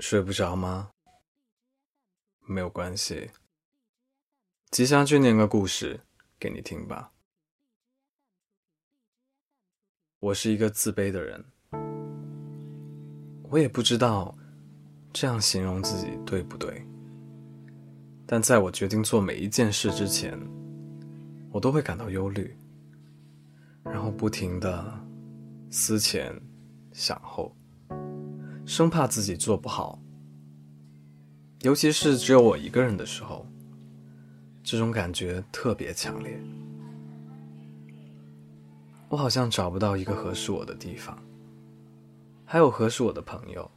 睡不着吗？没有关系，吉祥去念个故事给你听吧。我是一个自卑的人，我也不知道这样形容自己对不对。但在我决定做每一件事之前，我都会感到忧虑，然后不停的思前想后。生怕自己做不好，尤其是只有我一个人的时候，这种感觉特别强烈。我好像找不到一个合适我的地方，还有合适我的朋友，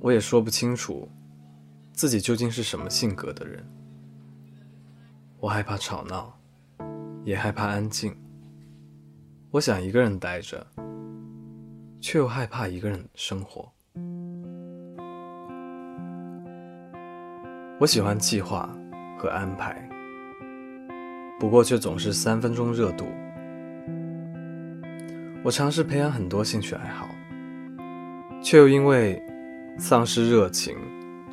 我也说不清楚自己究竟是什么性格的人。我害怕吵闹，也害怕安静。我想一个人待着。却又害怕一个人生活。我喜欢计划和安排，不过却总是三分钟热度。我尝试培养很多兴趣爱好，却又因为丧失热情，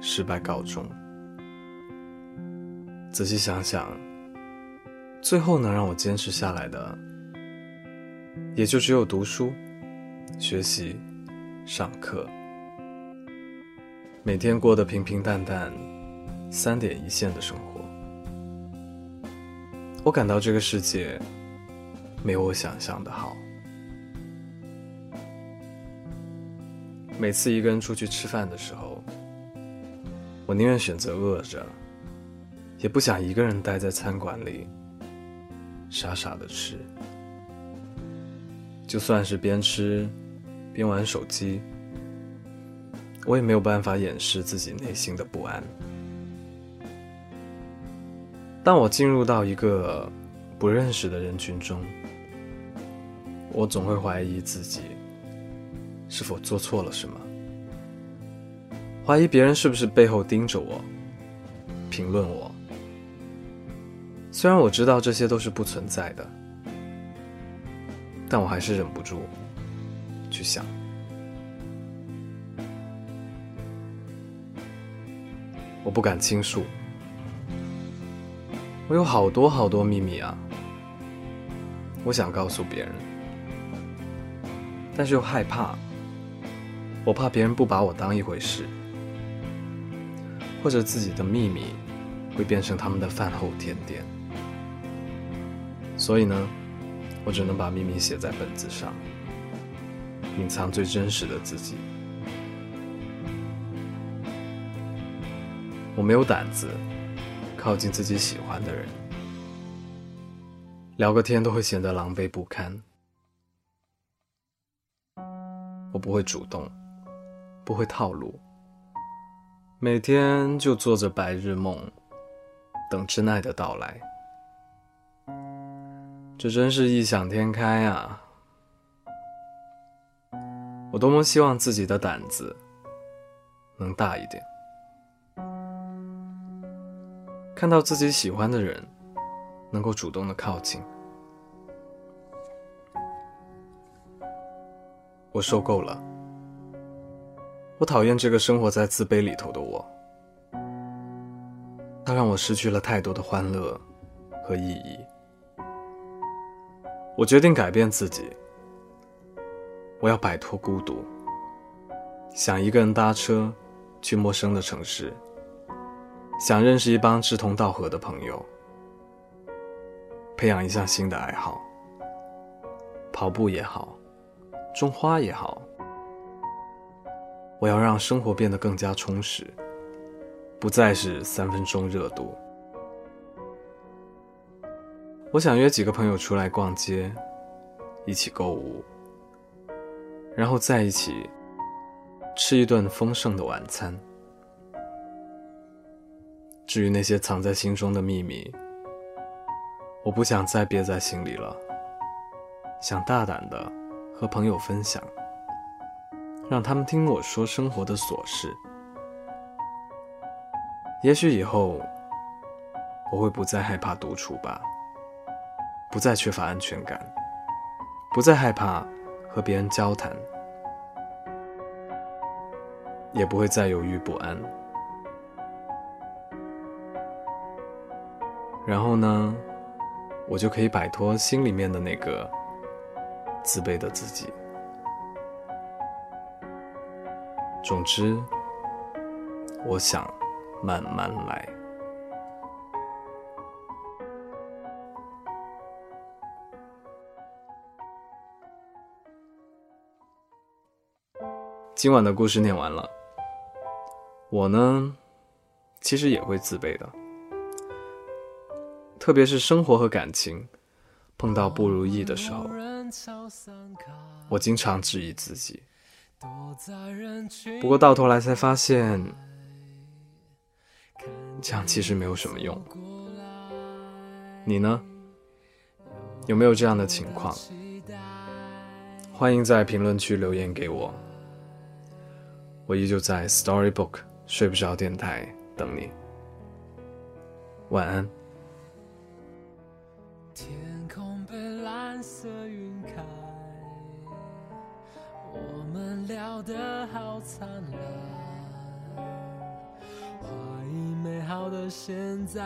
失败告终。仔细想想，最后能让我坚持下来的，也就只有读书。学习、上课，每天过得平平淡淡、三点一线的生活。我感到这个世界没有我想象的好。每次一个人出去吃饭的时候，我宁愿选择饿着，也不想一个人待在餐馆里傻傻的吃。就算是边吃。边玩手机，我也没有办法掩饰自己内心的不安。当我进入到一个不认识的人群中，我总会怀疑自己是否做错了什么，怀疑别人是不是背后盯着我，评论我。虽然我知道这些都是不存在的，但我还是忍不住。去想，我不敢倾诉，我有好多好多秘密啊，我想告诉别人，但是又害怕，我怕别人不把我当一回事，或者自己的秘密会变成他们的饭后甜点，所以呢，我只能把秘密写在本子上。隐藏最真实的自己。我没有胆子靠近自己喜欢的人，聊个天都会显得狼狈不堪。我不会主动，不会套路，每天就做着白日梦，等真爱的到来。这真是异想天开啊！我多么希望自己的胆子能大一点，看到自己喜欢的人能够主动的靠近。我受够了，我讨厌这个生活在自卑里头的我，它让我失去了太多的欢乐和意义。我决定改变自己。我要摆脱孤独，想一个人搭车去陌生的城市，想认识一帮志同道合的朋友，培养一项新的爱好，跑步也好，种花也好。我要让生活变得更加充实，不再是三分钟热度。我想约几个朋友出来逛街，一起购物。然后在一起吃一顿丰盛的晚餐。至于那些藏在心中的秘密，我不想再憋在心里了，想大胆的和朋友分享，让他们听我说生活的琐事。也许以后我会不再害怕独处吧，不再缺乏安全感，不再害怕。和别人交谈，也不会再犹豫不安。然后呢，我就可以摆脱心里面的那个自卑的自己。总之，我想慢慢来。今晚的故事念完了，我呢，其实也会自卑的。特别是生活和感情碰到不如意的时候，我经常质疑自己。不过到头来才发现，这样其实没有什么用。你呢？有没有这样的情况？欢迎在评论区留言给我。我依旧在 Storybook 睡不着电台等你。晚安。天空被蓝色云开，我们聊得好灿烂，怀疑美好的现在，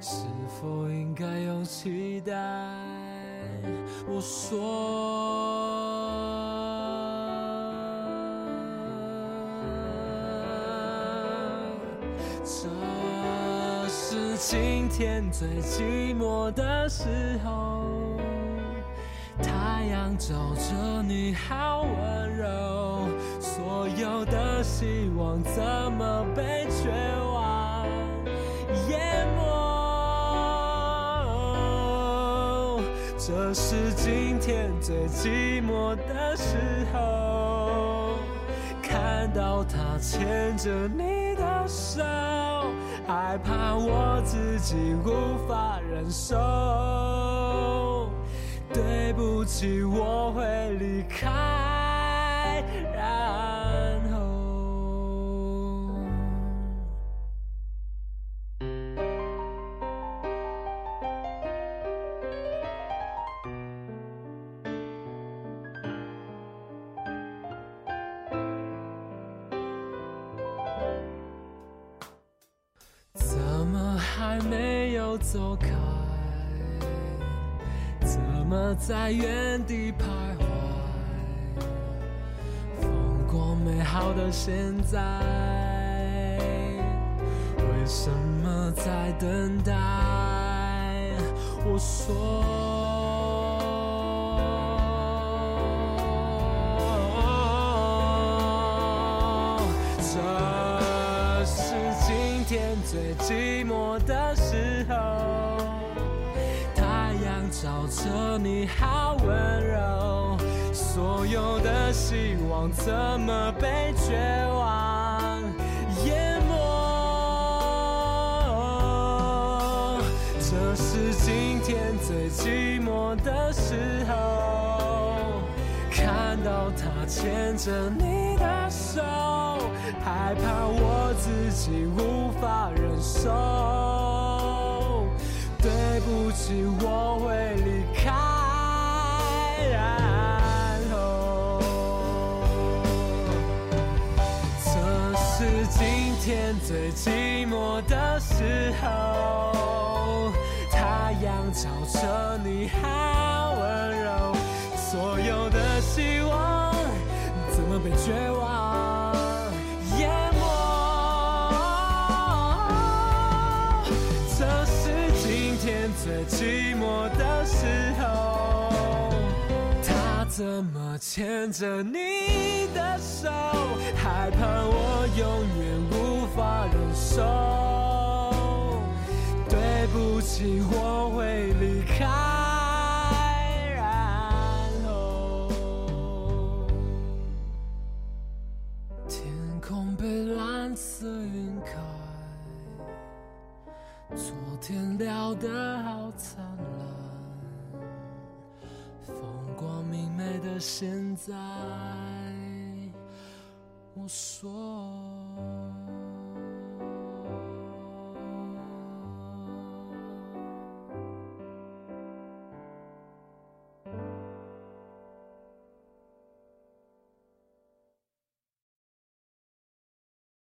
是否应该有期待？我说。今天最寂寞的时候，太阳照着你好温柔，所有的希望怎么被绝望淹没？这是今天最寂寞的时候，看到他牵着你的手。害怕我自己无法忍受，对不起，我会离开。走开，怎么在原地徘徊？风光美好的现在，为什么在等待？我说。天最寂寞的时候，太阳照着你好温柔，所有的希望怎么被绝望淹没？这是今天最寂寞的时候，看到他牵着你的手。害怕我自己无法忍受，对不起，我会离开。然后，这是今天最寂寞的时候，太阳照着你好温柔，希望怎么被绝望淹没？这是今天？最寂寞的时候，他怎么牵着你的手？害怕我永远无法忍受。对不起，我会离开。笑得好灿烂，风光明媚的现在，我说。